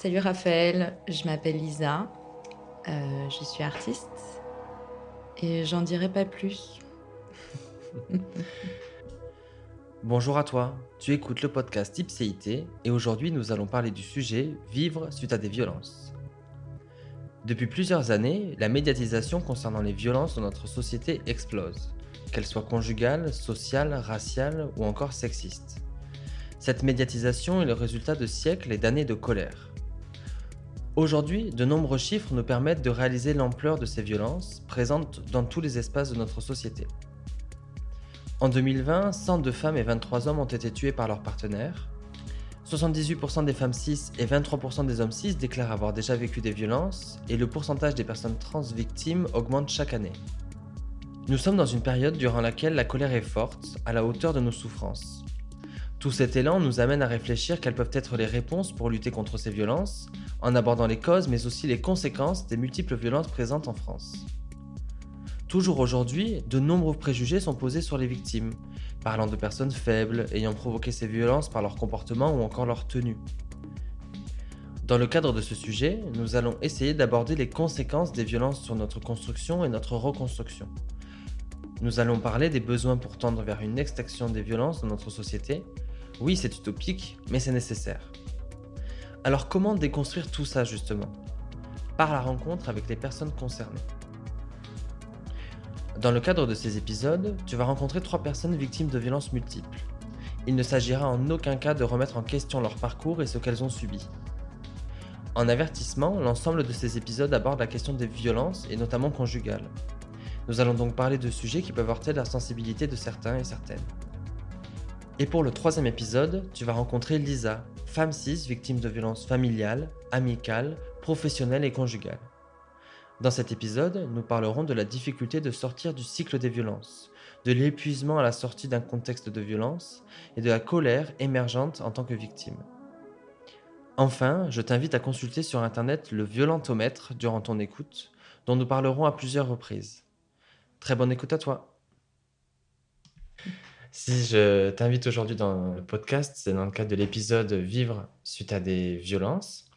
Salut Raphaël, je m'appelle Lisa, euh, je suis artiste et j'en dirai pas plus. Bonjour à toi, tu écoutes le podcast Ipséité et aujourd'hui nous allons parler du sujet Vivre suite à des violences. Depuis plusieurs années, la médiatisation concernant les violences dans notre société explose, qu'elles soient conjugales, sociales, raciales ou encore sexistes. Cette médiatisation est le résultat de siècles et d'années de colère. Aujourd'hui, de nombreux chiffres nous permettent de réaliser l'ampleur de ces violences présentes dans tous les espaces de notre société. En 2020, 102 femmes et 23 hommes ont été tués par leurs partenaires. 78% des femmes cis et 23% des hommes cis déclarent avoir déjà vécu des violences et le pourcentage des personnes trans victimes augmente chaque année. Nous sommes dans une période durant laquelle la colère est forte, à la hauteur de nos souffrances. Tout cet élan nous amène à réfléchir quelles peuvent être les réponses pour lutter contre ces violences, en abordant les causes mais aussi les conséquences des multiples violences présentes en France. Toujours aujourd'hui, de nombreux préjugés sont posés sur les victimes, parlant de personnes faibles ayant provoqué ces violences par leur comportement ou encore leur tenue. Dans le cadre de ce sujet, nous allons essayer d'aborder les conséquences des violences sur notre construction et notre reconstruction. Nous allons parler des besoins pour tendre vers une extinction des violences dans notre société, oui, c'est utopique, mais c'est nécessaire. Alors comment déconstruire tout ça justement? Par la rencontre avec les personnes concernées. Dans le cadre de ces épisodes, tu vas rencontrer trois personnes victimes de violences multiples. Il ne s'agira en aucun cas de remettre en question leur parcours et ce qu'elles ont subi. En avertissement, l'ensemble de ces épisodes aborde la question des violences et notamment conjugales. Nous allons donc parler de sujets qui peuvent heurter la sensibilité de certains et certaines. Et pour le troisième épisode, tu vas rencontrer Lisa, femme cis victime de violences familiales, amicales, professionnelles et conjugales. Dans cet épisode, nous parlerons de la difficulté de sortir du cycle des violences, de l'épuisement à la sortie d'un contexte de violence et de la colère émergente en tant que victime. Enfin, je t'invite à consulter sur Internet le violentomètre durant ton écoute, dont nous parlerons à plusieurs reprises. Très bonne écoute à toi. Si je t'invite aujourd'hui dans le podcast, c'est dans le cadre de l'épisode Vivre suite à des violences.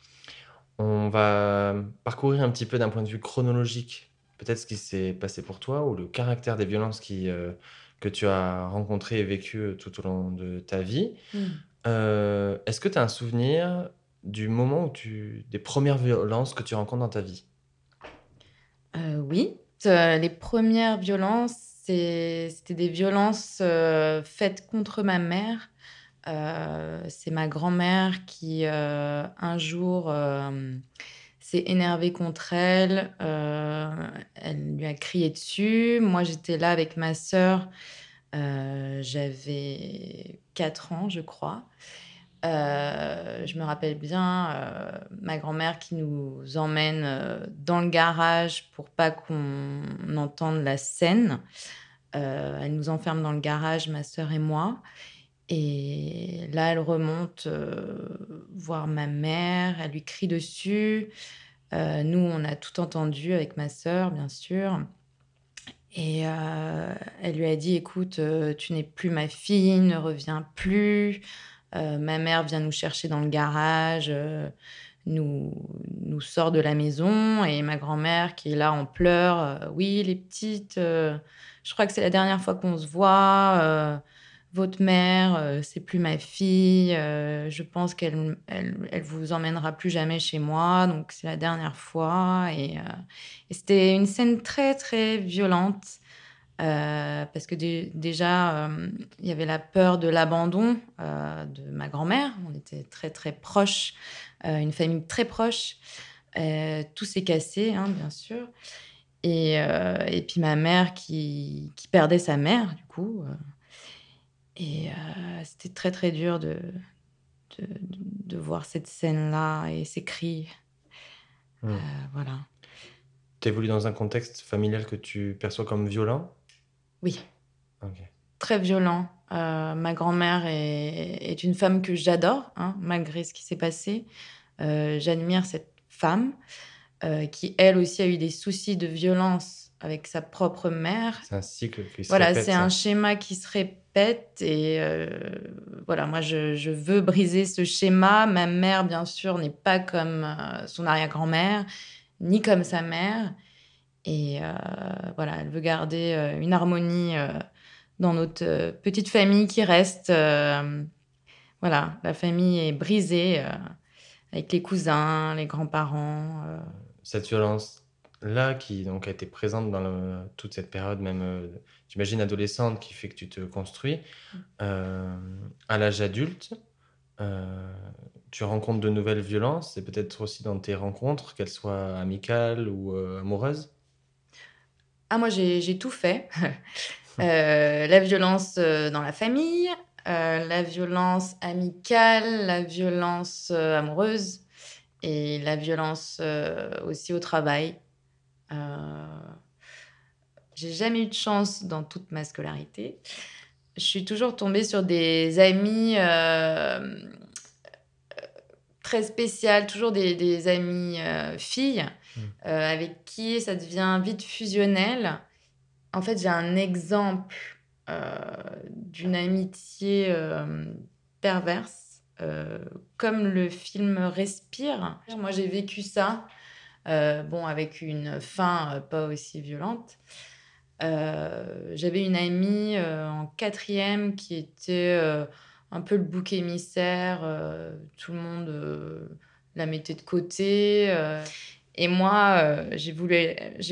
On va parcourir un petit peu d'un point de vue chronologique, peut-être ce qui s'est passé pour toi ou le caractère des violences qui, euh, que tu as rencontrées et vécues tout au long de ta vie. Hmm. Euh, est-ce que tu as un souvenir du moment où tu, des premières violences que tu rencontres dans ta vie? Euh, oui, les premières violences, c'était des violences euh, faites contre ma mère. Euh, c'est ma grand-mère qui, euh, un jour, s'est énervée contre elle. Elle lui a crié dessus. Moi, j'étais là avec ma sœur. J'avais 4 ans, je crois. Euh, je me rappelle bien euh, ma grand-mère qui nous emmène euh, dans le garage pour pas qu'on entende la scène. Elle nous enferme dans le garage, ma sœur et moi. Et là, elle remonte voir ma mère, elle lui crie dessus. Nous, on a tout entendu avec ma sœur, bien sûr. Et elle lui a dit, écoute, tu n'es plus ma fille, ne reviens plus. Euh, ma mère vient nous chercher dans le garage, euh, nous, nous sort de la maison. Et ma grand-mère qui est là en pleurs, euh, oui, les petites, je crois que c'est la dernière fois qu'on se voit. votre mère, c'est plus ma fille. je pense qu'elle elle, vous emmènera plus jamais chez moi. Donc c'est la dernière fois. Et c'était une scène très très violente. Euh, parce que dé- déjà, euh, il y avait la peur de l'abandon euh, de ma grand-mère. On était très très proches, une famille très proche. Tout s'est cassé, hein, bien sûr. Et, et puis ma mère qui, qui perdait sa mère, du coup. et c'était très très dur de, de, de voir cette scène-là et ces cris. Euh, voilà. Tu évolues dans un contexte familial que tu perçois comme violent? Oui, très violent. Euh, ma grand-mère est, est une femme que j'adore, hein, malgré ce qui s'est passé. Euh, J'admire cette femme euh, qui, elle aussi, a eu des soucis de violence avec sa propre mère. C'est un cycle qui se Voilà, répète, c'est ça. un schéma qui se répète. Et voilà, moi, je, veux briser ce schéma. Ma mère, bien sûr, n'est pas comme son arrière-grand-mère, ni comme sa mère. Et voilà, elle veut garder une harmonie dans notre petite famille qui reste. voilà, la famille est brisée avec les cousins, les grands-parents. Cette violence là qui donc a été présente dans toute cette période, même, euh, j'imagine, adolescente, qui fait que tu te construis, euh, à l'âge adulte, euh, tu rencontres de nouvelles violences, et peut-être aussi dans tes rencontres, qu'elles soient amicales ou amoureuses Ah, moi, j'ai tout fait. la violence dans la famille, la violence amicale, la violence amoureuse et la violence aussi au travail. Euh, j'ai jamais eu de chance dans toute ma scolarité. Je suis toujours tombée sur des amis euh, très spéciales, toujours des, des amis euh, filles, mmh. avec qui ça devient vite fusionnel. En fait, j'ai un exemple d'une amitié perverse, comme le film Respire. Moi, j'ai vécu ça. Euh, bon, avec une fin euh, pas aussi violente. Euh, j'avais une amie en quatrième qui était un peu le bouc émissaire. tout le monde la mettait de côté. Et moi, j'ai voulu,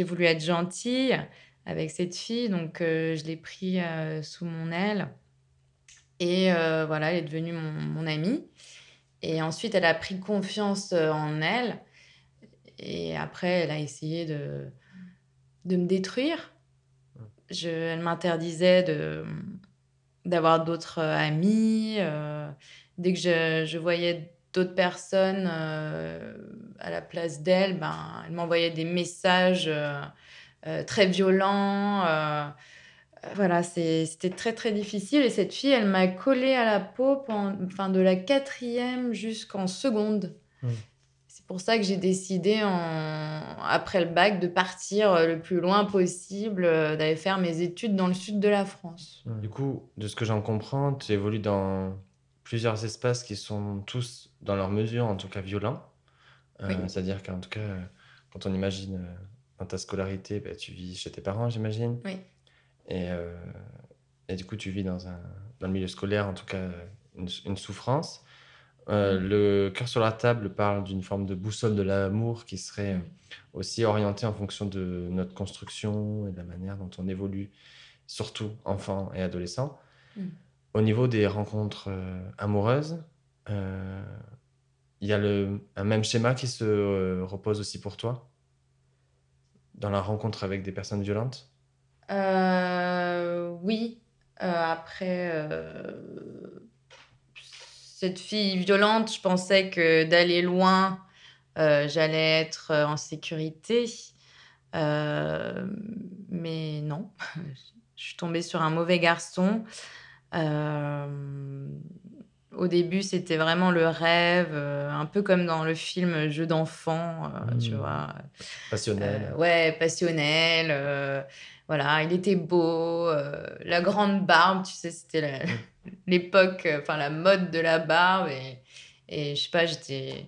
voulu être gentille avec cette fille, donc je l'ai pris sous mon aile. Et voilà, elle est devenue mon, mon, amie. Et ensuite, elle a pris confiance en elle. Et après, elle a essayé de, de me détruire. Je, elle m'interdisait de, d'avoir d'autres euh, amis. Euh, dès que je, je voyais d'autres personnes euh, à la place d'elle, ben, elle m'envoyait des messages très violents. voilà, c'était très très difficile. Et cette fille, elle m'a collé à la peau enfin, de la quatrième jusqu'en seconde. Mmh pour ça que j'ai décidé, en... après le bac, de partir euh, le plus loin possible, euh, d'aller faire mes études dans le sud de la France. Du coup, de ce que j'en comprends, tu évolues dans plusieurs espaces qui sont tous, dans leur mesure, en tout cas violents. Euh, c'est-à-dire qu'en tout cas, quand on imagine dans ta scolarité, bah, tu vis chez tes parents, j'imagine. Oui. Et, et, du coup, tu vis dans, un, dans le milieu scolaire, en tout cas, une, une souffrance. Euh, le cœur sur la table parle d'une forme de boussole de l'amour qui serait aussi orientée en fonction de notre construction et de la manière dont on évolue, surtout enfant et adolescent. Au niveau des rencontres euh, amoureuses, euh, il y a le, un même schéma qui se repose aussi pour toi dans la rencontre avec des personnes violentes? Oui. après cette fille violente, je pensais que d'aller loin, euh, j'allais être euh, en sécurité. Euh, mais non, je suis tombée sur un mauvais garçon. Au début, c'était vraiment le rêve, un peu comme dans le film Jeu d'enfant, tu mmh. vois. Passionnel. ouais, passionnel. voilà, il était beau, la grande barbe, tu sais, c'était mmh l'époque, euh, enfin la mode de la barbe. Et, et je sais pas, j'étais.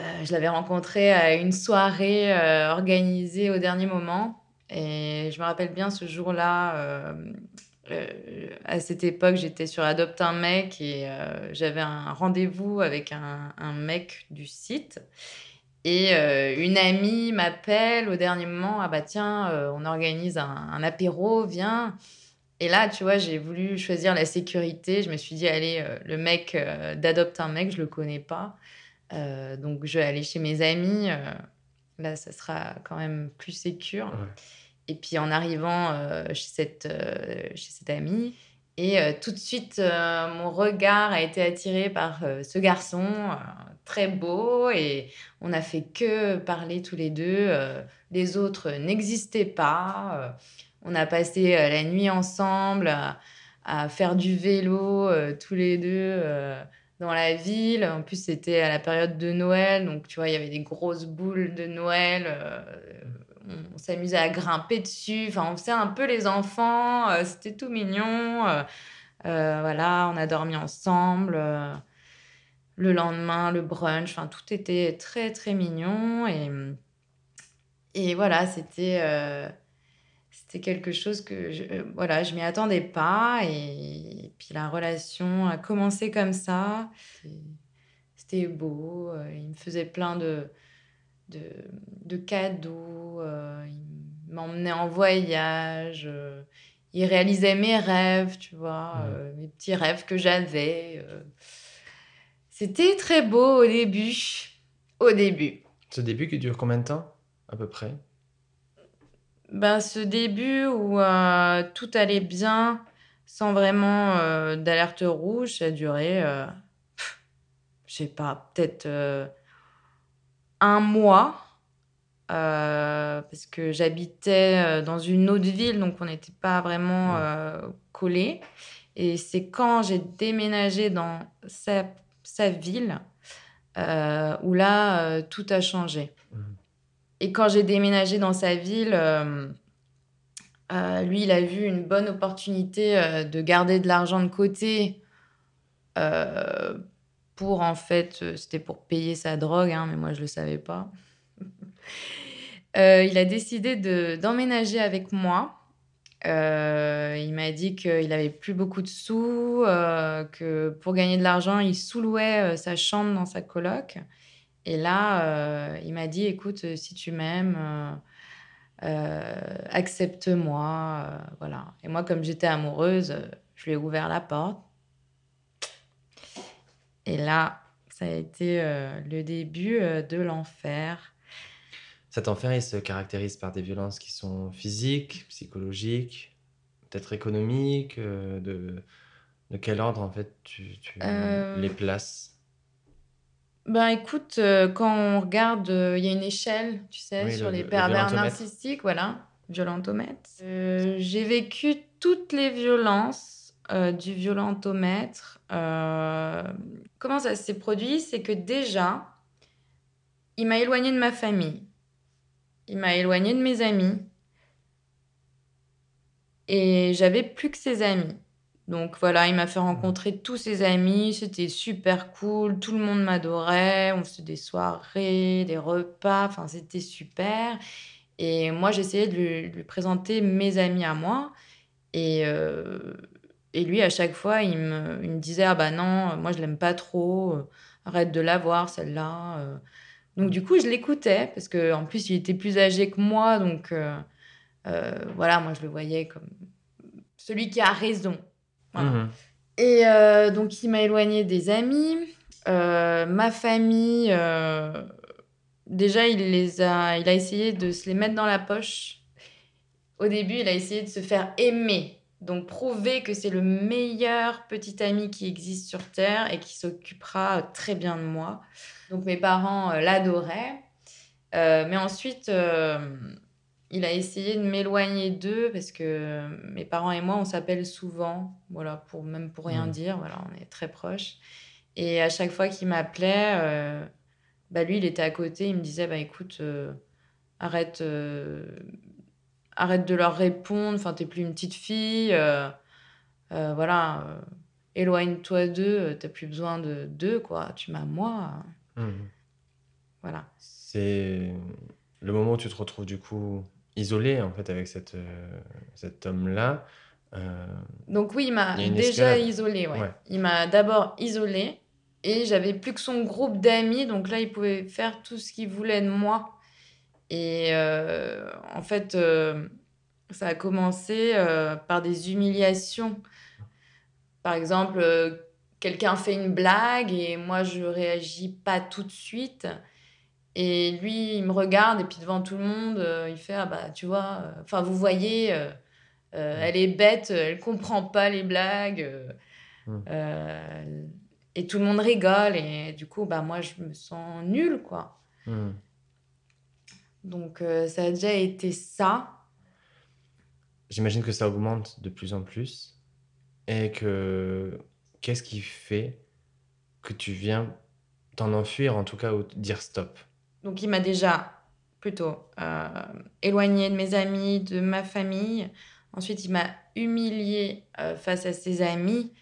Euh, je l'avais rencontré à une soirée euh, organisée au dernier moment. Et je me rappelle bien ce jour-là. À cette époque, j'étais sur Adopte un mec et j'avais un rendez-vous avec un, mec du site. Et une amie m'appelle au dernier moment. Ah bah tiens, on organise un, apéro, viens. Et là, tu vois, j'ai voulu choisir la sécurité. Je me suis dit, allez, euh, le mec euh, d'adopte un mec, je le connais pas. Euh, donc, je vais aller chez mes amis. là, ça sera quand même plus sécure. Et puis, en arrivant chez, cette, chez cette amie, et tout de suite, mon regard a été attiré par ce garçon très beau. Et on n'a fait que parler tous les deux. les autres n'existaient pas. On a passé euh, la nuit ensemble à, faire du vélo euh, tous les deux euh, dans la ville. En plus, c'était à la période de Noël, donc tu vois, il y avait des grosses boules de Noël. On, s'amusait à grimper dessus. Enfin, on faisait un peu les enfants. c'était tout mignon. voilà, on a dormi ensemble. le lendemain, le brunch, enfin, tout était très, très mignon. Et, et voilà, c'était c'était quelque chose que je, voilà, je m'y attendais pas. Et, puis la relation a commencé comme ça. C'était beau. il me faisait plein de, de, de cadeaux. il m'emmenait en voyage il réalisait mes rêves, tu vois, euh, mes petits rêves que j'avais. Euh. C'était très beau au début. Au début. Ce début qui dure combien de temps, à peu près? Ben, Ce début où euh, tout allait bien, sans vraiment d'alerte rouge, ça a duré, je sais pas, peut-être un mois. Euh, parce que j'habitais euh, dans une autre ville, donc on n'était pas vraiment euh, collés. Et c'est quand j'ai déménagé dans sa, sa ville où là, tout a changé. Mmh. Et quand j'ai déménagé dans sa ville, lui, il a vu une bonne opportunité de garder de l'argent de côté pour, en fait, c'était pour payer sa drogue, hein, mais moi, je le savais pas. Euh, il a décidé d'emménager avec moi. Euh, il m'a dit qu'il avait plus beaucoup de sous, euh, que pour gagner de l'argent, il sous-louait sa chambre dans sa coloc. Et là, il m'a dit, écoute, si tu m'aimes, accepte-moi. voilà. Et moi, comme j'étais amoureuse, je lui ai ouvert la porte. Et là, ça a été le début de l'enfer. Cet enfer, il se caractérise par des violences qui sont physiques, psychologiques, peut-être économiques. Euh, de, de quel ordre, en fait, tu, euh. les places? Ben écoute, euh, quand on regarde, il y a une échelle, tu sais, sur les pervers narcissiques, voilà, violentomètre. J'ai vécu toutes les violences du violentomètre. comment ça s'est produit? C'est que déjà, il m'a éloigné de ma famille. Il m'a éloigné de mes amis. Et j'avais plus que ses amis. Donc voilà, il m'a fait rencontrer tous ses amis. C'était super cool. Tout le monde m'adorait. On faisait des soirées, des repas. Enfin, c'était super. Et moi, j'essayais de lui, présenter mes amis à moi. Et, euh, et lui, à chaque fois, il me, il me, disait Ah bah non, moi, je l'aime pas trop. Arrête de la voir, celle-là. Euh. Donc du coup, je l'écoutais parce que en plus, il était plus âgé que moi, donc euh, euh, voilà, moi je le voyais comme celui qui a raison. Mmh Et euh, donc il m'a éloigné des amis, ma famille. déjà, il les a, il a essayé de se les mettre dans la poche. Au début, il a essayé de se faire aimer. Donc prouver que c'est le meilleur petit ami qui existe sur Terre et qui s'occupera très bien de moi. Donc mes parents euh, l'adoraient. Euh, mais ensuite, euh, il a essayé de m'éloigner d'eux parce que mes parents et moi, on s'appelle souvent, voilà, pour, même pour rien mmh. dire, voilà, on est très proches. Et à chaque fois qu'il m'appelait, bah lui, il était à côté, il me disait, bah écoute, arrête, arrête de leur répondre, enfin, t'es plus une petite fille, voilà, éloigne-toi d'eux, t'as plus besoin de d'eux, quoi, tu m'as moi. Mmh. Voilà. C'est le moment où tu te retrouves du coup isolé en fait avec cette, euh, cet homme-là. Euh, Donc oui, il m'a déjà isolé. Ouais. Il m'a d'abord isolé et j'avais plus que son groupe d'amis. Donc là, il pouvait faire tout ce qu'il voulait de moi. Et euh, en fait, ça a commencé par des humiliations. Par exemple, quelqu'un fait une blague et moi je réagis pas tout de suite. Et lui, il me regarde et puis devant tout le monde, euh, il fait Ah bah tu vois, euh, enfin vous voyez, euh, elle est bête, elle comprend pas les blagues. et tout le monde rigole et du coup, bah moi je me sens nulle quoi. Donc ça a déjà été ça. J'imagine que ça augmente de plus en plus et que qu'est-ce qui fait que tu viens t'en enfuir, en tout cas, ou dire stop? Donc, il m'a déjà plutôt euh, éloigné de mes amis, de ma famille. Ensuite, il m'a humilié face à ses amis,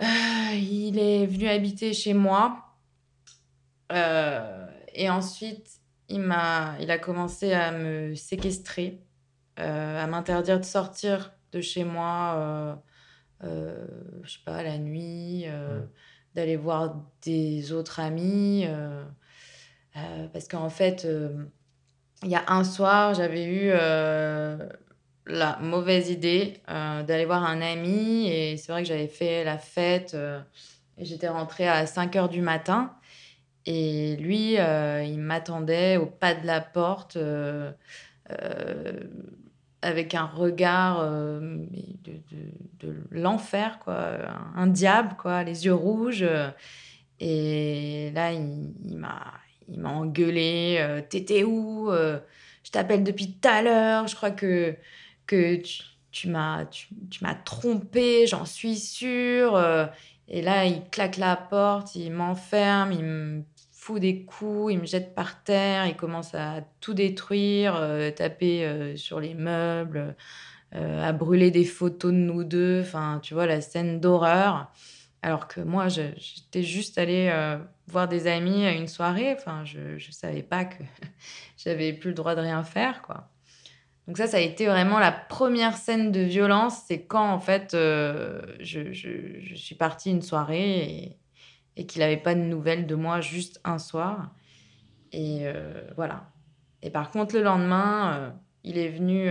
il est venu habiter chez moi. et ensuite, il, m'a, il a commencé à me séquestrer, à m'interdire de sortir de chez moi, je sais pas, la nuit, mmh. d'aller voir des autres amis. parce qu'en fait, il y a un soir, j'avais eu euh, la mauvaise idée euh, d'aller voir un ami et c'est vrai que j'avais fait la fête euh, et j'étais rentrée à 5 heures du matin et lui, il m'attendait au pas de la porte avec un regard de, l'enfer, quoi, un diable, quoi, les yeux rouges. Et là, il, m'a il m'a engueulé. Euh, T'étais où euh, Je t'appelle depuis tout à l'heure. Je crois que, que tu, tu m'as tu, trompé, j'en suis sûre. Euh. et là, il claque la porte, il m'enferme, il me des coups, il me jette par terre, il commence à tout détruire, taper sur les meubles, à brûler des photos de nous deux. Enfin, tu vois, la scène d'horreur. Alors que moi, j'étais juste allée euh, voir des amis à une soirée. Enfin, je ne savais pas que j'avais plus le droit de rien faire, quoi. Donc ça, ça a été vraiment la première scène de violence. C'est quand, en fait, euh, je, suis partie une soirée et, qu'il n'avait pas de nouvelles de moi juste un soir. Et euh, voilà. Et par contre, le lendemain, il est venu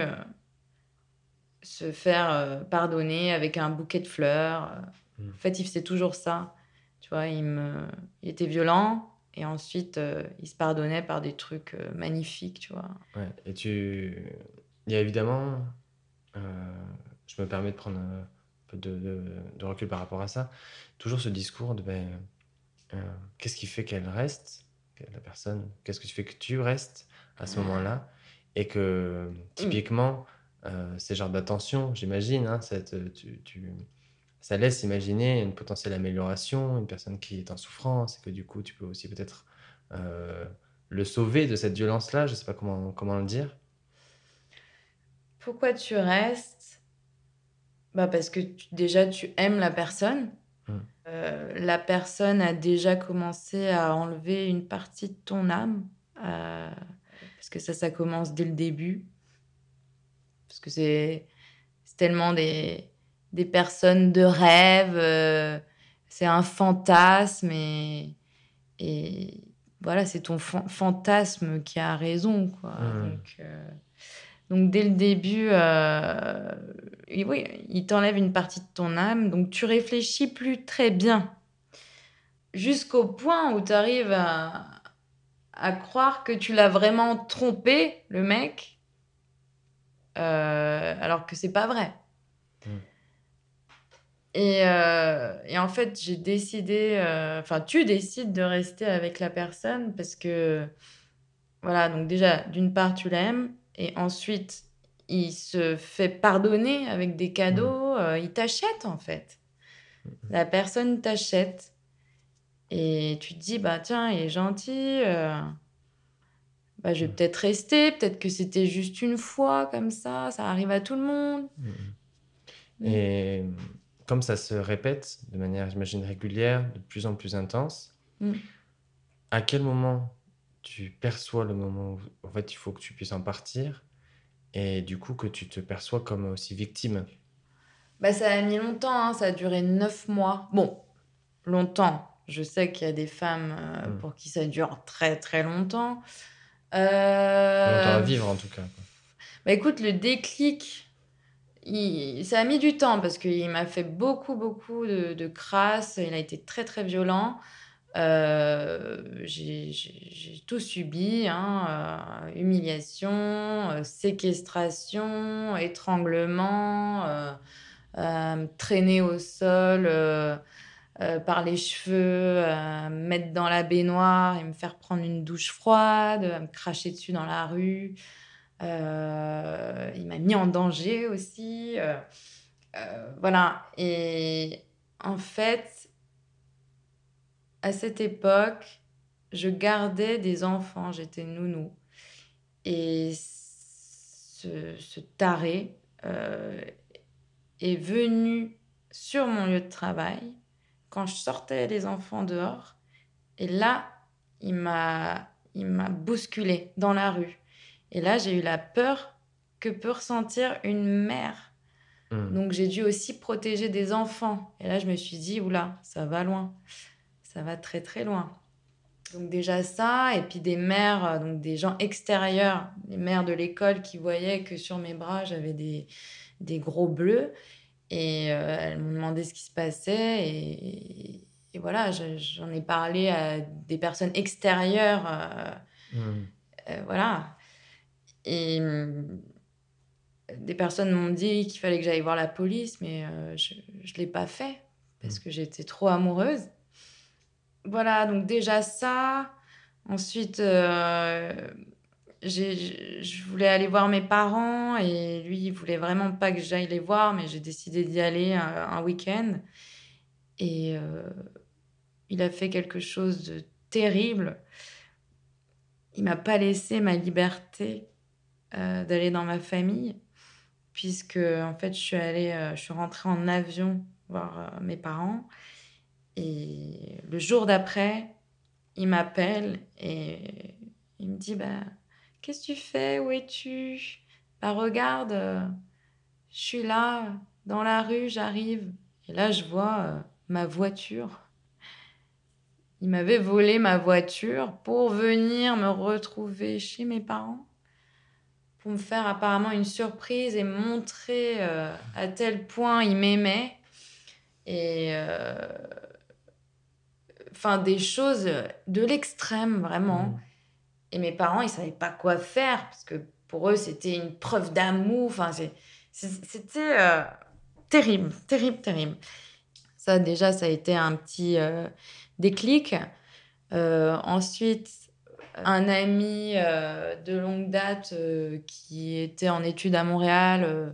se faire pardonner avec un bouquet de fleurs. Mm. En fait, il faisait toujours ça. Tu vois, il, me... il était violent et ensuite euh, il se pardonnait par des trucs euh, magnifiques, tu vois. Ouais, et tu. Il y a évidemment. Euh, je me permets de prendre peu de, de, recul par rapport à ça. Toujours ce discours de. Ben, qu'est-ce qui fait qu'elle reste La personne. Qu'est-ce qui fait que tu restes à ce moment-là Et que typiquement. ces genres d'attention, j'imagine, hein, tu, tu ça laisse imaginer une potentielle amélioration, une personne qui est en souffrance, et que du coup, tu peux aussi peut-être euh, le sauver de cette violence-là. Je ne sais pas comment, comment le dire. Pourquoi tu restes bah Parce que déjà, tu aimes la personne. Mmh. Euh, la personne a déjà commencé à enlever une partie de ton âme. Euh, parce que ça, ça commence dès le début. Parce que c'est tellement des des personnes de rêve. Euh, c'est un fantasme et, et voilà, c'est ton fantasme qui a raison. Quoi. Mmh. Donc, donc, dès le début, euh, oui, il t'enlève une partie de ton âme. Donc tu réfléchis plus très bien. Jusqu'au point où tu arrives à, à, croire que tu l'as vraiment trompé, le mec, alors que c'est pas vrai. Mmh. Euh, et, en fait, j'ai décidé, euh, enfin, tu décides de rester avec la personne parce que, voilà, donc déjà, d'une part, tu l'aimes, et ensuite, il se fait pardonner avec des cadeaux, mmh. euh, il t'achète en fait. Mmh. La personne t'achète. Et tu te dis, bah tiens, il est gentil, bah, je vais mmh. peut-être rester, peut-être que c'était juste une fois comme ça, ça arrive à tout le monde. Et comme ça se répète de manière, j'imagine, régulière, de plus en plus intense, mm. à quel moment tu perçois le moment où en fait, il faut que tu puisses en partir et du coup que tu te perçois comme aussi victime bah, Ça a mis longtemps, hein, ça a duré neuf mois. Bon, longtemps. Je sais qu'il y a des femmes euh, mm. pour qui ça dure très très longtemps. Euh... Longtemps à vivre en tout cas. Bah écoute, le déclic, ça a mis du temps parce qu'il m'a fait beaucoup, beaucoup de, de crasse. Il a été très, très violent. Euh, j'ai tout subi hein, euh, humiliation, euh, séquestration, étranglement, traîner au sol par les cheveux, me mettre dans la baignoire et me faire prendre une douche froide, me cracher dessus dans la rue. Il m'a mis en danger aussi. Voilà. Et en fait, à cette époque, je gardais des enfants, j'étais nounou. Et ce, ce taré, est venu sur mon lieu de travail quand je sortais les enfants dehors. Et là, il m'a, il m'a bousculé dans la rue. Et là, j'ai eu la peur que peut ressentir une mère. Hmm. Donc, j'ai dû aussi protéger des enfants. Et là, je me suis dit, oula, ça va loin. Ça va très, très loin. Donc, déjà ça, et puis des mères, euh, donc des gens extérieurs, les mères de l'école qui voyaient que sur mes bras, j'avais des, des gros bleus. Et euh, elles m'ont demandé ce qui se passait. Et, et voilà, je- j'en ai parlé à des personnes extérieures. euh, euh, voilà. Et des personnes m'ont dit qu'il fallait que j'aille voir la police, mais je ne l'ai pas fait parce que j'étais trop amoureuse. Voilà, donc déjà ça. Ensuite, euh, je voulais aller voir mes parents et lui, il voulait vraiment pas que j'aille les voir, mais j'ai décidé d'y aller un, un week-end. Et euh, il a fait quelque chose de terrible. Il m'a pas laissé ma liberté euh, d'aller dans ma famille, puisque en fait, je suis allée, euh, je suis rentrée en avion voir euh, mes parents. Et le jour d'après, il m'appelle et il me dit bah, Qu'est-ce que tu fais? Où es-tu? Bah, regarde, euh, je suis là, dans la rue, j'arrive. Et là, je vois euh, ma voiture. Il m'avait volé ma voiture pour venir me retrouver chez mes parents, pour me faire apparemment une surprise et montrer euh, à tel point il m'aimait. Et. Enfin, des choses de l'extrême, vraiment. Hmm. Et mes parents, ils savaient pas quoi faire parce que pour eux, c'était une preuve d'amour. Enfin, c'était euh, terrible, terrible, terrible. Ça, déjà, ça a été un petit euh, déclic. Euh, ensuite, un ami euh, de longue date euh, qui était en études à Montréal euh,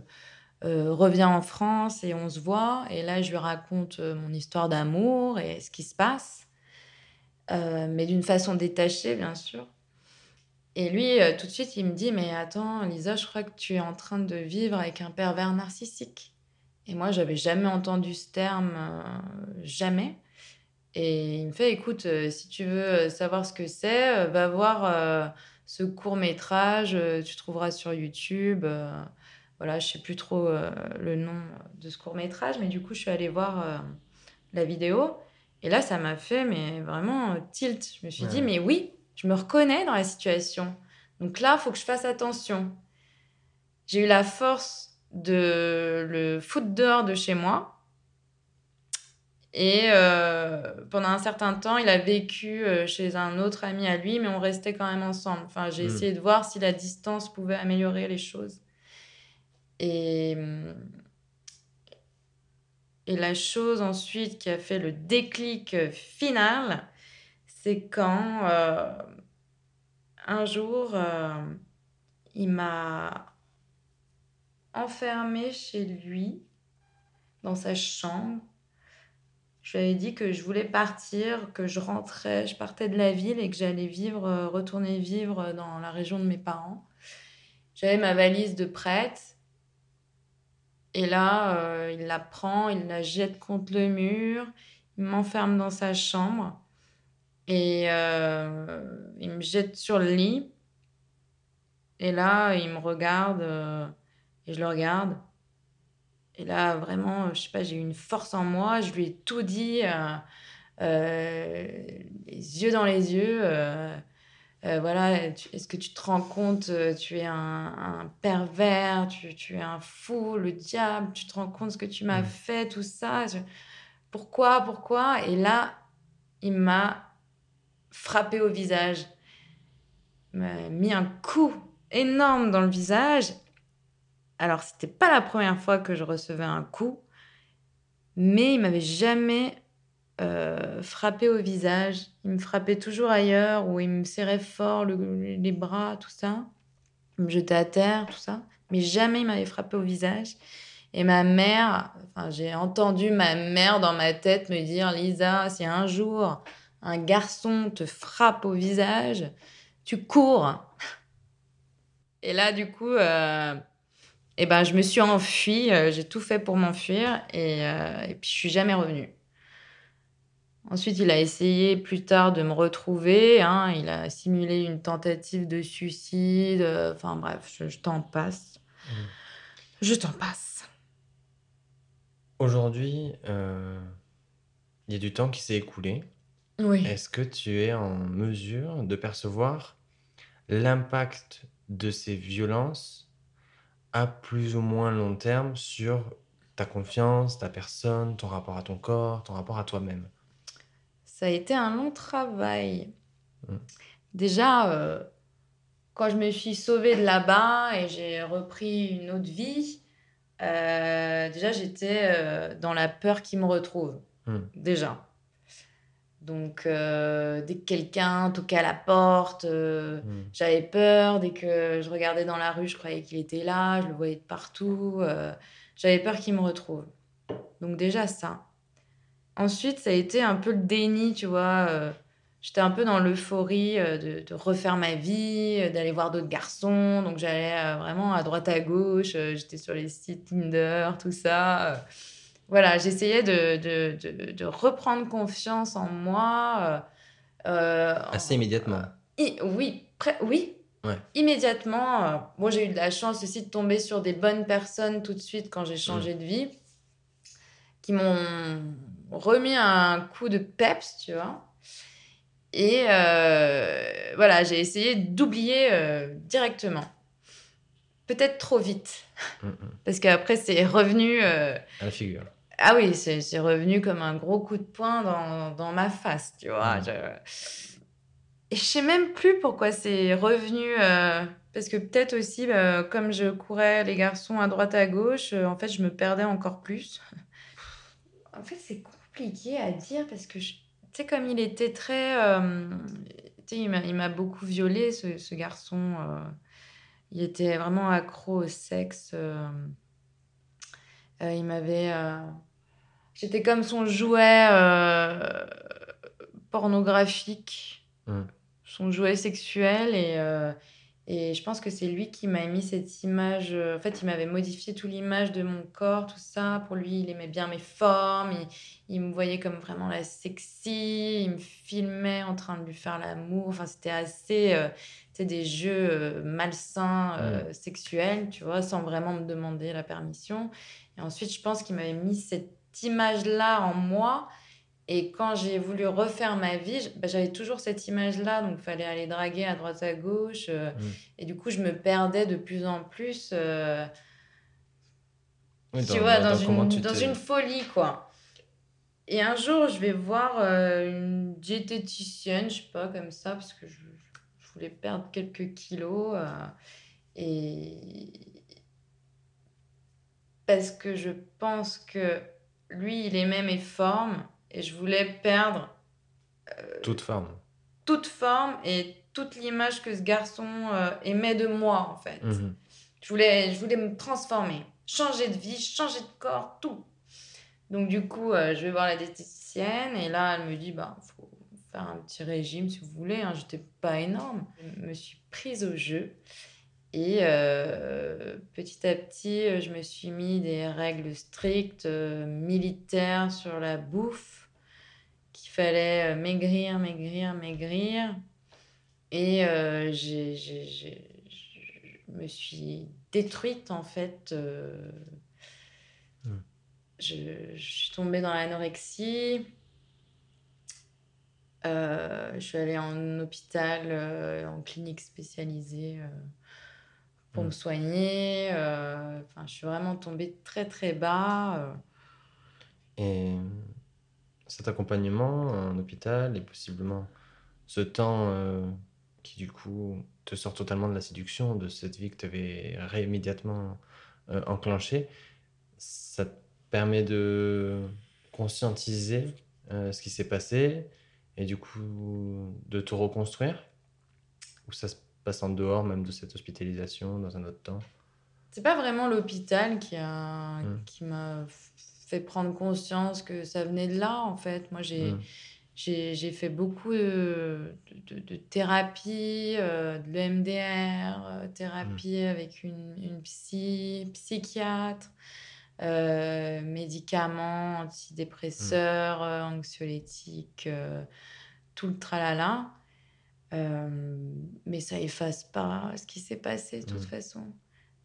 euh, revient en France et on se voit. Et là, je lui raconte euh, mon histoire d'amour et ce qui se passe, Euh, mais d'une façon détachée, bien sûr. Et lui, euh, tout de suite, il me dit, mais attends, Lisa, je crois que tu es en train de vivre avec un pervers narcissique. Et moi, j'avais jamais entendu ce terme, euh, jamais. Et il me fait, écoute, si tu veux savoir ce que c'est, va voir ce court métrage, tu trouveras sur YouTube. voilà, je sais plus trop le nom de ce court métrage, mais du coup, je suis allée voir la vidéo. Et là, ça m'a fait, mais vraiment euh, tilt. Je me suis dit, mais oui, je me reconnais dans la situation. Donc là, il faut que je fasse attention. J'ai eu la force de le foutre dehors de chez moi. Et euh, pendant un certain temps, il a vécu euh, chez un autre ami à lui, mais on restait quand même ensemble. Enfin, j'ai Mm. essayé de voir si la distance pouvait améliorer les choses. Et, hum, et la chose ensuite qui a fait le déclic euh, final, c'est quand euh, un jour, euh, il m'a enfermée chez lui, dans sa chambre. Je lui avais dit que je voulais partir, que je rentrais, je partais de la ville et que j'allais vivre, retourner vivre dans la région de mes parents. J'avais ma valise de prête. Et là, euh, il la prend, il la jette contre le mur, il m'enferme dans sa chambre et euh, il me jette sur le lit. Et là, il me regarde euh, et je le regarde. Et là, vraiment, je sais pas, j'ai eu une force en moi. Je lui ai tout dit, les yeux dans les yeux. Euh, voilà, est-ce que tu te rends compte, euh, tu es un, un pervers, tu, tu es un fou, le diable, tu te rends compte ce que tu m'as Mm. fait, tout ça. je- Pourquoi, pourquoi? Et là, il m'a frappé au visage. Il m'a mis un coup énorme dans le visage. Alors, c'était pas la première fois que je recevais un coup, mais il m'avait jamais euh, frappé au visage. Il me frappait toujours ailleurs, ou il me serrait fort le- les bras, tout ça. Il me jetait à terre, tout ça. Mais jamais il m'avait frappé au visage. Et ma mère, enfin, j'ai entendu ma mère dans ma tête me dire Lisa, si un jour un garçon te frappe au visage, tu cours. Et là, du coup, euh, Et ben, je me suis enfuie, euh, j'ai tout fait pour m'enfuir et, et puis je suis jamais revenue. Ensuite, il a essayé plus tard de me retrouver. hein, il a simulé une tentative de suicide. euh, Enfin bref, je, je t'en passe. Je t'en passe. Aujourd'hui, euh, il y a du temps qui s'est écoulé. Oui. Est-ce que tu es en mesure de percevoir l'impact de ces violences à plus ou moins long terme sur ta confiance, ta personne, ton rapport à ton corps, ton rapport à toi-même? Ça a été un long travail. Mm. Déjà, euh, quand je me suis sauvée de là-bas et j'ai repris une autre vie, euh, déjà j'étais euh, dans la peur qu'il me retrouve. Mm. Déjà. Donc, euh, dès que quelqu'un toquait à la porte, euh, Mm. j'avais peur. Dès que je regardais dans la rue, je croyais qu'il était là. Je le voyais de partout. euh, j'avais peur qu'il me retrouve. Donc, déjà ça. Ensuite, ça a été un peu le déni, tu vois. euh, J'étais un peu dans l'euphorie euh, de, de refaire ma vie, euh, d'aller voir d'autres garçons. Donc, j'allais vraiment à droite, à gauche. J'étais sur les sites Tinder, tout ça. Voilà, j'essayais de, de, de, reprendre confiance en moi. euh, Assez immédiatement. I- oui, pré- oui. Ouais. Immédiatement. euh, moi, j'ai eu de la chance aussi de tomber sur des bonnes personnes tout de suite quand j'ai changé Mm. de vie, qui m'ont remis un coup de peps, tu vois. Et euh, voilà, j'ai essayé d'oublier euh, directement. Peut-être trop vite, Mm, mm. parce qu'après, c'est revenu. euh, À la figure. ah oui, c'est revenu comme un gros coup de poing dans, dans ma face, tu vois. Mm. Je... Et je sais même plus pourquoi c'est revenu. parce que peut-être aussi, bah, comme je courais les garçons à droite à gauche, en fait, je me perdais encore plus. En fait, c'est compliqué à dire parce que, je- tu sais, comme il était très... euh, tu sais, il m'a beaucoup violé, ce, ce garçon. euh, il était vraiment accro au sexe. euh, il m'avait... J'étais comme son jouet pornographique, Mm. son jouet sexuel. Et, et je pense que c'est lui qui m'a mis cette image. euh, en fait, il m'avait modifié toute l'image de mon corps, tout ça. Pour lui, il aimait bien mes formes. Il, il me voyait comme vraiment la sexy. Il me filmait en train de lui faire l'amour. Enfin, c'était assez. euh, sais, des jeux euh, malsains, euh, sexuels, tu vois, sans vraiment me demander la permission. Et ensuite, je pense qu'il m'avait mis cette image-là en moi. Et quand j'ai voulu refaire ma vie, bah, j'avais toujours cette image-là. Donc, il fallait aller draguer à droite à gauche. euh, Mm. Et du coup, je me perdais de plus en plus. euh, Oui, tu vois, dans, une, tu dans une folie, quoi. Et un jour, je vais voir euh, une diététicienne, je sais pas, comme ça, parce que je, je voulais perdre quelques kilos. et parce que je pense que lui, il aimait mes formes et je voulais perdre Toute forme. toute forme et toute l'image que ce garçon euh, aimait de moi, en fait. Mhm. Je voulais, je voulais me transformer, changer de vie, changer de corps, tout. Donc du coup, euh, je vais voir la diététicienne et là, elle me dit, bah, faut faire un petit régime si vous voulez. Hein. J'étais pas énorme. Je me suis prise au jeu et euh, petit à petit, euh, je me suis mis des règles strictes, euh, militaires sur la bouffe, fallait euh, maigrir, maigrir, maigrir. Et euh, j'ai, j'ai- j'ai- je me suis détruite en fait. euh, Mm. je, je suis tombée dans l'anorexie. Euh, je suis allée en hôpital, en clinique spécialisée pour Mm. me soigner. Enfin, je suis vraiment tombée très très bas. Et cet accompagnement en hôpital et possiblement ce temps euh, qui du coup te sort totalement de la séduction de cette vie que tu avais immédiatement euh, enclenchée, ça te permet de conscientiser euh, ce qui s'est passé et du coup de te reconstruire? Ou ça se passe en dehors même de cette hospitalisation dans un autre temps? C'est pas vraiment l'hôpital qui a Mm. qui m'a fait prendre conscience que ça venait de là en fait. Moi j'ai Mm. j'ai fait beaucoup de, de, de thérapie, euh, de l'EMDR, euh, thérapie mmh. avec une, une, psy, psychiatre, euh, médicaments, antidépresseurs, mmh. anxiolytiques, tout le tralala. mais ça efface pas ce qui s'est passé de toute mmh. façon.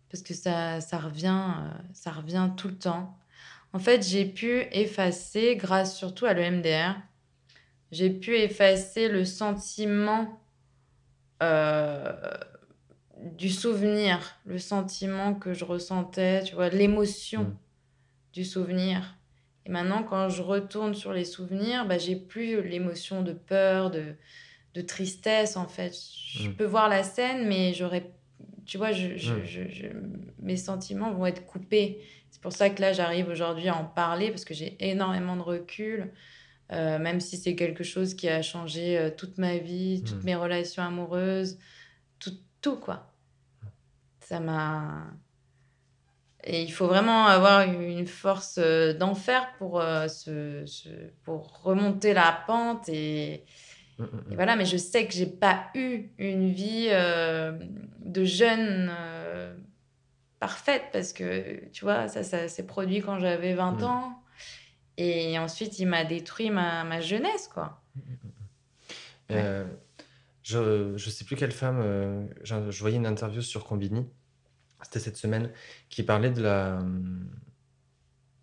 Parce que ça, ça, revient, ça revient tout le temps. En fait, j'ai pu effacer, grâce surtout à l'EMDR, j'ai pu effacer le sentiment euh, du souvenir, le sentiment que je ressentais, tu vois, l'émotion mm. du souvenir. Et maintenant, quand je retourne sur les souvenirs, bah, j'ai plus l'émotion de peur, de, de tristesse, en fait. Je mm. peux voir la scène, mais j'aurais... Tu vois, je, mm. je, mes sentiments vont être coupés. C'est pour ça que là, j'arrive aujourd'hui à en parler, parce que j'ai énormément de recul. Euh, même si c'est quelque chose qui a changé euh, toute ma vie, toutes hmm. mes relations amoureuses, tout, tout quoi. Ça m'a. Et il faut vraiment avoir une force euh, d'enfer pour, se, pour remonter la pente. Et, hmm, hmm, et, voilà, mais je sais que j'ai pas eu une vie de jeune parfaite parce que, tu vois, ça, ça s'est produit quand j'avais 20 ans. Et ensuite, il m'a détruit ma, ma, jeunesse, quoi. Euh, je ne sais plus quelle femme, euh, je, voyais une interview sur Combini, c'était cette semaine, qui parlait de la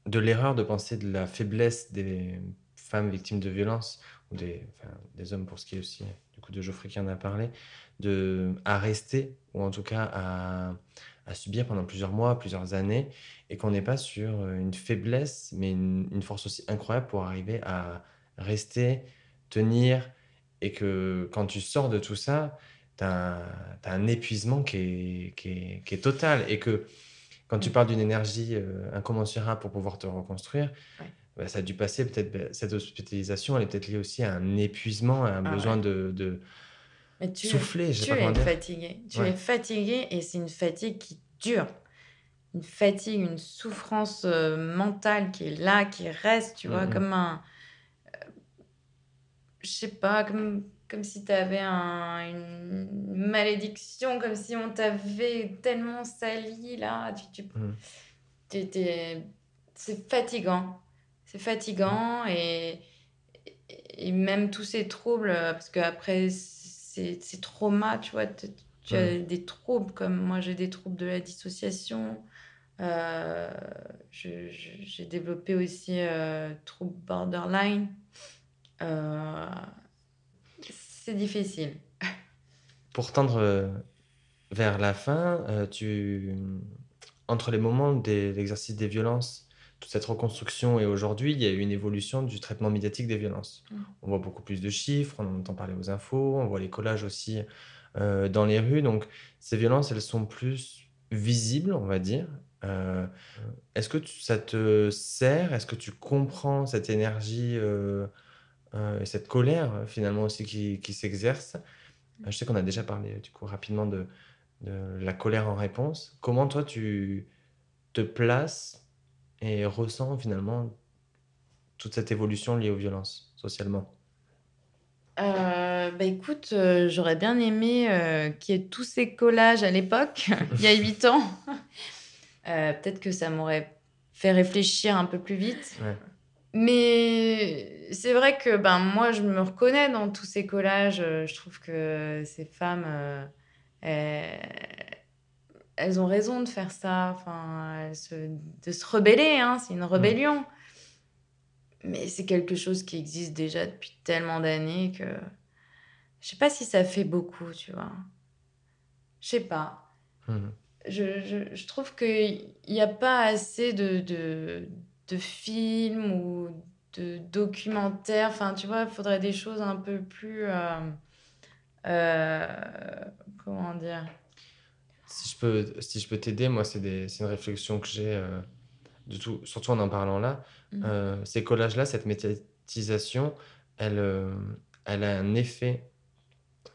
de l'erreur de penser de la faiblesse des femmes victimes de violences, ou des, enfin, des hommes pour ce qui est aussi, du coup, de Geoffrey qui en a parlé, de, à rester, ou en tout cas à, à subir pendant plusieurs mois, plusieurs années, et qu'on n'est pas sur euh, une faiblesse, mais une, force aussi incroyable pour arriver à rester, tenir, et que quand tu sors de tout ça, tu as, un épuisement qui est, qui, est, qui est, total, et que quand tu mm. parles d'une énergie euh, incommensurable pour pouvoir te reconstruire, bah, ça a dû passer peut-être, bah, cette hospitalisation, elle est peut-être liée aussi à un épuisement, à un ah besoin de, de mais tu es fatigué. Tu es fatigué et c'est une fatigue qui dure. Une fatigue, une souffrance euh, mentale qui est là, qui reste, tu vois, mm-hmm. comme un. Euh, je sais pas, comme, comme si tu avais un, une malédiction, comme si on t'avait tellement sali là. Tu, tu, mm. c'est fatigant. C'est fatigant et, et même tous ces troubles, parce qu'après ces, traumas, tu vois, tu as des troubles, comme moi j'ai des troubles de la dissociation. Euh, j'ai développé aussi euh, troubles borderline. Euh, c'est difficile. Pour tendre euh, vers la fin, tu entre les moments de l'exercice des violences cette reconstruction et aujourd'hui, il y a eu une évolution du traitement médiatique des violences. Mm. On voit beaucoup plus de chiffres, on entend parler aux infos, on voit les collages aussi euh, dans les rues. Donc ces violences, elles sont plus visibles, on va dire. Euh, est-ce que ça te sert? Est-ce que tu comprends cette énergie euh, et cette colère finalement aussi qui, qui s'exerce? Je sais qu'on a déjà parlé du coup rapidement de, de la colère en réponse. Comment toi tu te places et ressent finalement toute cette évolution liée aux violences socialement euh, bah écoute, euh, j'aurais bien aimé euh, qu'il y ait tous ces collages à l'époque, il y a 8 ans. Peut-être que ça m'aurait fait réfléchir un peu plus vite. Mais c'est vrai que ben, moi, je me reconnais dans tous ces collages. Je trouve que ces femmes, elles ont raison de faire ça, enfin, de se rebeller, hein, c'est une rébellion. Mais c'est quelque chose qui existe déjà depuis tellement d'années que je sais pas si ça fait beaucoup, tu vois. Je sais pas. Mmh. Je, je, je, trouve qu'il n'y a pas assez de, de, de, films ou de documentaires. Enfin, tu vois, il faudrait des choses un peu plus. Euh, euh, comment dire? Si je peux, si je peux t'aider, moi, c'est une réflexion que j'ai, euh, de tout, surtout en en parlant là. Mmh. Euh, ces collages-là, cette médiatisation, elle, euh, elle a un effet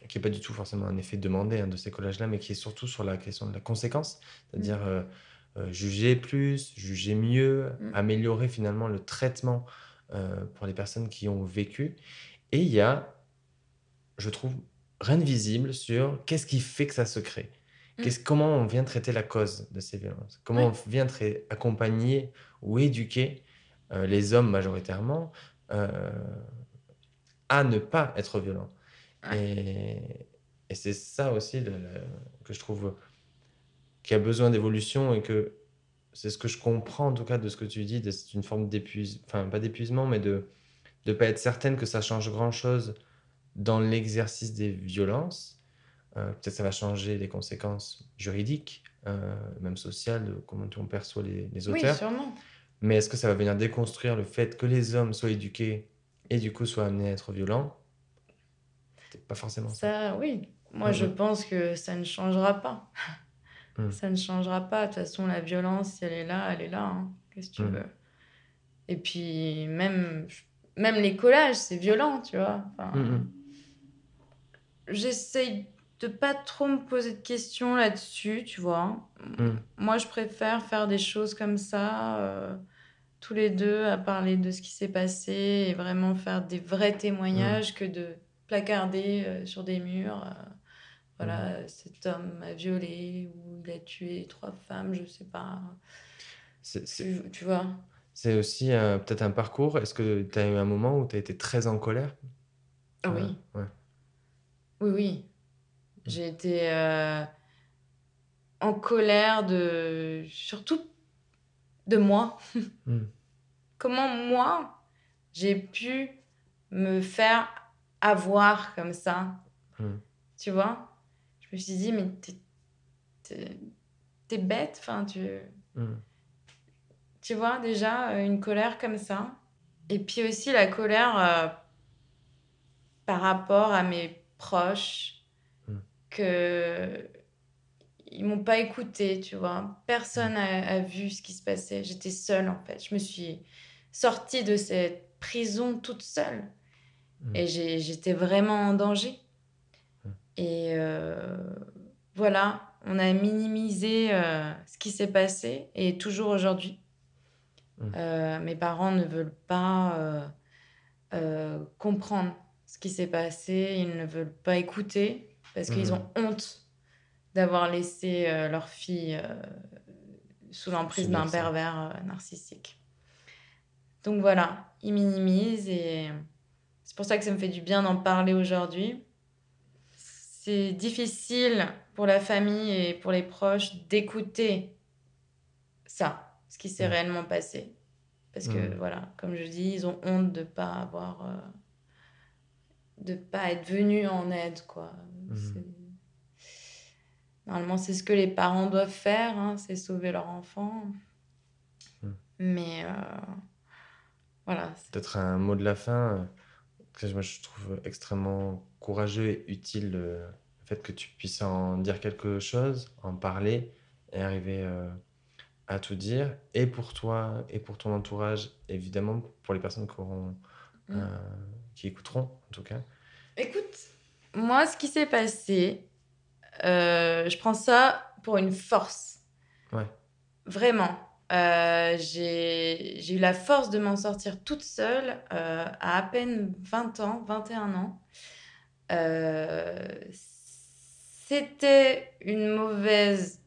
qui n'est pas du tout forcément un effet demandé hein, de ces collages-là, mais qui est surtout sur la question de la conséquence, c'est-à-dire mmh. juger plus, juger mieux, mmh. améliorer finalement le traitement pour les personnes qui ont vécu. Et il y a, je trouve, rien de visible sur qu'est-ce qui fait que ça se crée. Mm. Qu'est-ce- comment on vient traiter la cause de ces violences? Comment on vient tra- accompagner ou éduquer euh, les hommes majoritairement euh, à ne pas être violents? Et, et c'est ça aussi le- le- que je trouve qui a besoin d'évolution et que c'est ce que je comprends en tout cas de ce que tu dis, de- c'est une forme d'épuisement, enfin pas d'épuisement, mais de ne pas être certaine que ça change grand-chose dans l'exercice des violences. Euh, Peut-être ça va changer les conséquences juridiques, euh, même sociales, de comment on perçoit les, les Oui, auteurs. sûrement. Mais est-ce que ça va venir déconstruire le fait que les hommes soient éduqués et du coup soient amenés à être violents? Pas forcément ça. Ça, oui. Moi, je Mhm. pense que ça ne changera pas. Mhm. Ça ne changera pas. De toute façon, la violence, si elle est là, elle est là. hein. Qu'est-ce que tu Mhm. veux? Et puis, même, même les collages, c'est violent, tu vois. Enfin, Mhm. J'essaye de pas trop me poser de questions là-dessus, tu vois. Mhm. Moi, je préfère faire des choses comme ça, euh, tous les deux, à parler de ce qui s'est passé et vraiment faire des vrais témoignages que de placarder euh, sur des murs. euh, voilà, cet homme m'a violé ou il a tué trois femmes, je sais pas. Tu, tu vois C'est aussi peut-être un parcours. Est-ce que tu as eu un moment où tu as été très en colère? Oui, ouais. oui, oui. J'ai été euh, en colère de surtout de moi. Mm. Comment moi j'ai pu me faire avoir comme ça, Mm. tu vois? Je me suis dit mais t'es t'es- bête, enfin tu Mm. tu vois déjà euh, une colère comme ça. Et puis aussi la colère euh, par rapport à mes proches. Que ils m'ont pas écouté, tu vois. Personne a, a vu ce qui se passait. J'étais seule en fait. Je me suis sortie de cette prison toute seule. Mm. Et j'étais vraiment en danger. Mm. Et euh, voilà, on a minimisé euh, ce qui s'est passé et toujours aujourd'hui. Mm. Euh, mes parents ne veulent pas comprendre ce qui s'est passé, ils ne veulent pas écouter parce qu'ils Mhm. ont honte d'avoir laissé euh, leur fille euh, sous l'emprise d'un pervers euh, narcissique. Donc voilà, ils minimisent et c'est pour ça que ça me fait du bien d'en parler aujourd'hui. C'est difficile pour la famille et pour les proches d'écouter ça, ce qui s'est réellement passé. Parce que voilà, comme je dis, ils ont honte de pas avoir, de pas être venus en aide quoi. C'est- Normalement, c'est ce que les parents doivent faire, hein, c'est sauver leur enfant. Mm. Mais euh, voilà, Peut-être un mot de la fin euh, que moi je trouve extrêmement courageux et utile euh, le fait que tu puisses en dire quelque chose, en parler et arriver euh, à tout dire, et pour toi et pour ton entourage, évidemment pour les personnes qui, auront, Mm. euh, qui écouteront en tout cas. Écoute, moi, ce qui s'est passé, euh, je prends ça pour une force. Ouais. Vraiment. Euh, j'ai eu la force de m'en sortir toute seule euh, à à peine 20 ans, 21 ans. C'était une mauvaise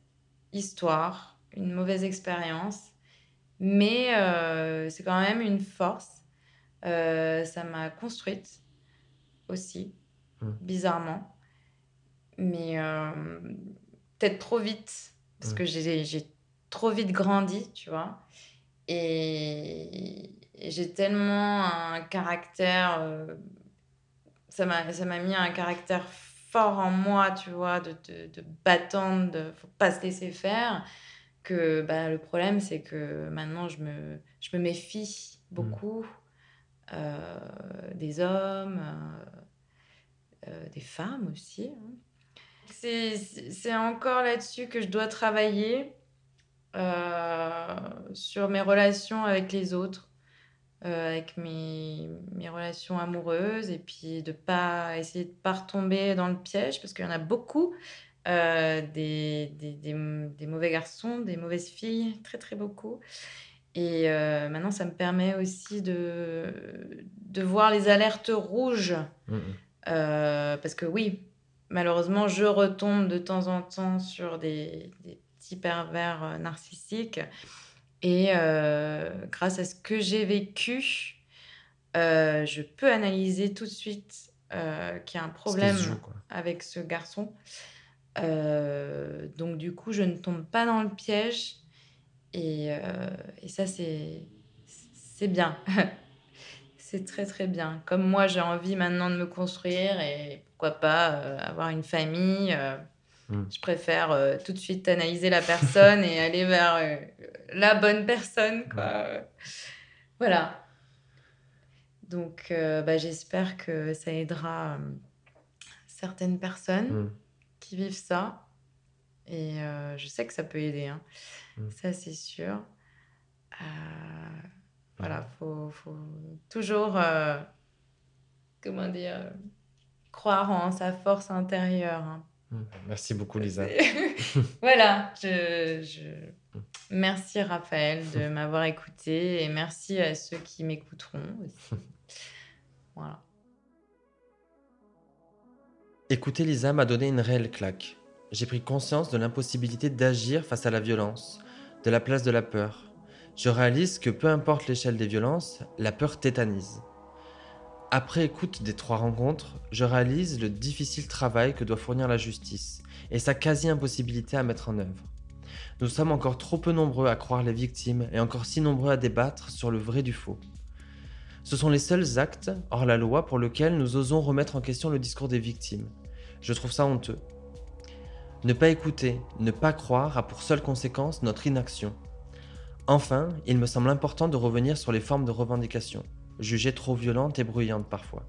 histoire, une mauvaise expérience, mais c'est quand même une force. Ça m'a construite aussi, Mm. bizarrement. Mais euh, peut-être trop vite, parce Mm. que j'ai trop vite grandi, tu vois. Et, et j'ai tellement un caractère. euh, ça m'a mis un caractère fort en moi, tu vois, de, de, de battante, de faut pas se laisser faire. Que bah, le problème, c'est que maintenant, je me, je me méfie beaucoup euh, des hommes, euh, euh, des femmes aussi. hein. C'est c'est encore là-dessus que je dois travailler euh, sur mes relations avec les autres, euh, avec mes, mes relations amoureuses, et puis de pas essayer de pas retomber dans le piège, parce qu'il y en a beaucoup, euh, des, des, des, des mauvais garçons, des mauvaises filles, très très beaucoup. Et euh, maintenant, ça me permet aussi de, de voir les alertes rouges. Mm, mm. Euh, parce que oui, malheureusement, je retombe de temps en temps sur des, des petits pervers euh, narcissiques. Et euh, grâce à ce que j'ai vécu, euh, je peux analyser tout de suite qu'il y a un problème joue, avec ce garçon. Donc du coup, je ne tombe pas dans le piège. Et, et ça, c'est bien. c'est très très bien. Comme moi, j'ai envie maintenant de me construire et pourquoi pas euh, avoir une famille. euh, Mm. Je préfère euh, tout de suite analyser la personne et aller vers la bonne personne. Quoi. Voilà. Donc, bah, j'espère que ça aidera certaines personnes Mm. qui vivent ça. Et je sais que ça peut aider. hein. Mm. Ça, c'est sûr. Euh, voilà, faut, faut toujours, euh, comment dire, croire en sa force intérieure. hein. Mm. Merci beaucoup, Lisa. voilà, je, je- merci Raphaël de m'avoir écouté et merci à ceux qui m'écouteront aussi. Voilà. Écouter Lisa m'a donné une réelle claque. J'ai pris conscience de l'impossibilité d'agir face à la violence, de la place de la peur. Je réalise que peu importe l'échelle des violences, la peur tétanise. Après écoute des trois rencontres, je réalise le difficile travail que doit fournir la justice et sa quasi-impossibilité à mettre en œuvre. Nous sommes encore trop peu nombreux à croire les victimes et encore si nombreux à débattre sur le vrai du faux. Ce sont les seuls actes, hors la loi, pour lesquels nous osons remettre en question le discours des victimes. Je trouve ça honteux. Ne pas écouter, ne pas croire a pour seule conséquence notre inaction. Enfin, il me semble important de revenir sur les formes de revendication, jugées trop violentes et bruyantes parfois.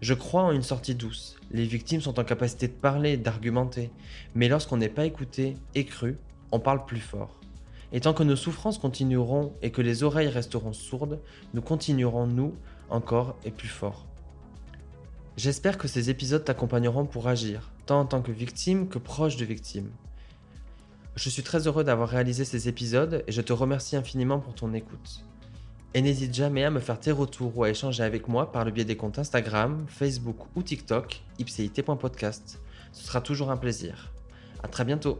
Je crois en une sortie douce. Les victimes sont en capacité de parler d'argumenter, mais lorsqu'on n'est pas écouté et cru, on parle plus fort. Et tant que nos souffrances continueront et que les oreilles resteront sourdes, nous continuerons, nous, encore et plus fort. J'espère que ces épisodes t'accompagneront pour agir, tant en tant que victime que proche de victime. Je suis très heureux d'avoir réalisé ces épisodes et je te remercie infiniment pour ton écoute. Et n'hésite jamais à me faire tes retours ou à échanger avec moi par le biais des comptes Instagram, Facebook ou TikTok, ipcit.podcast. Ce sera toujours un plaisir. À très bientôt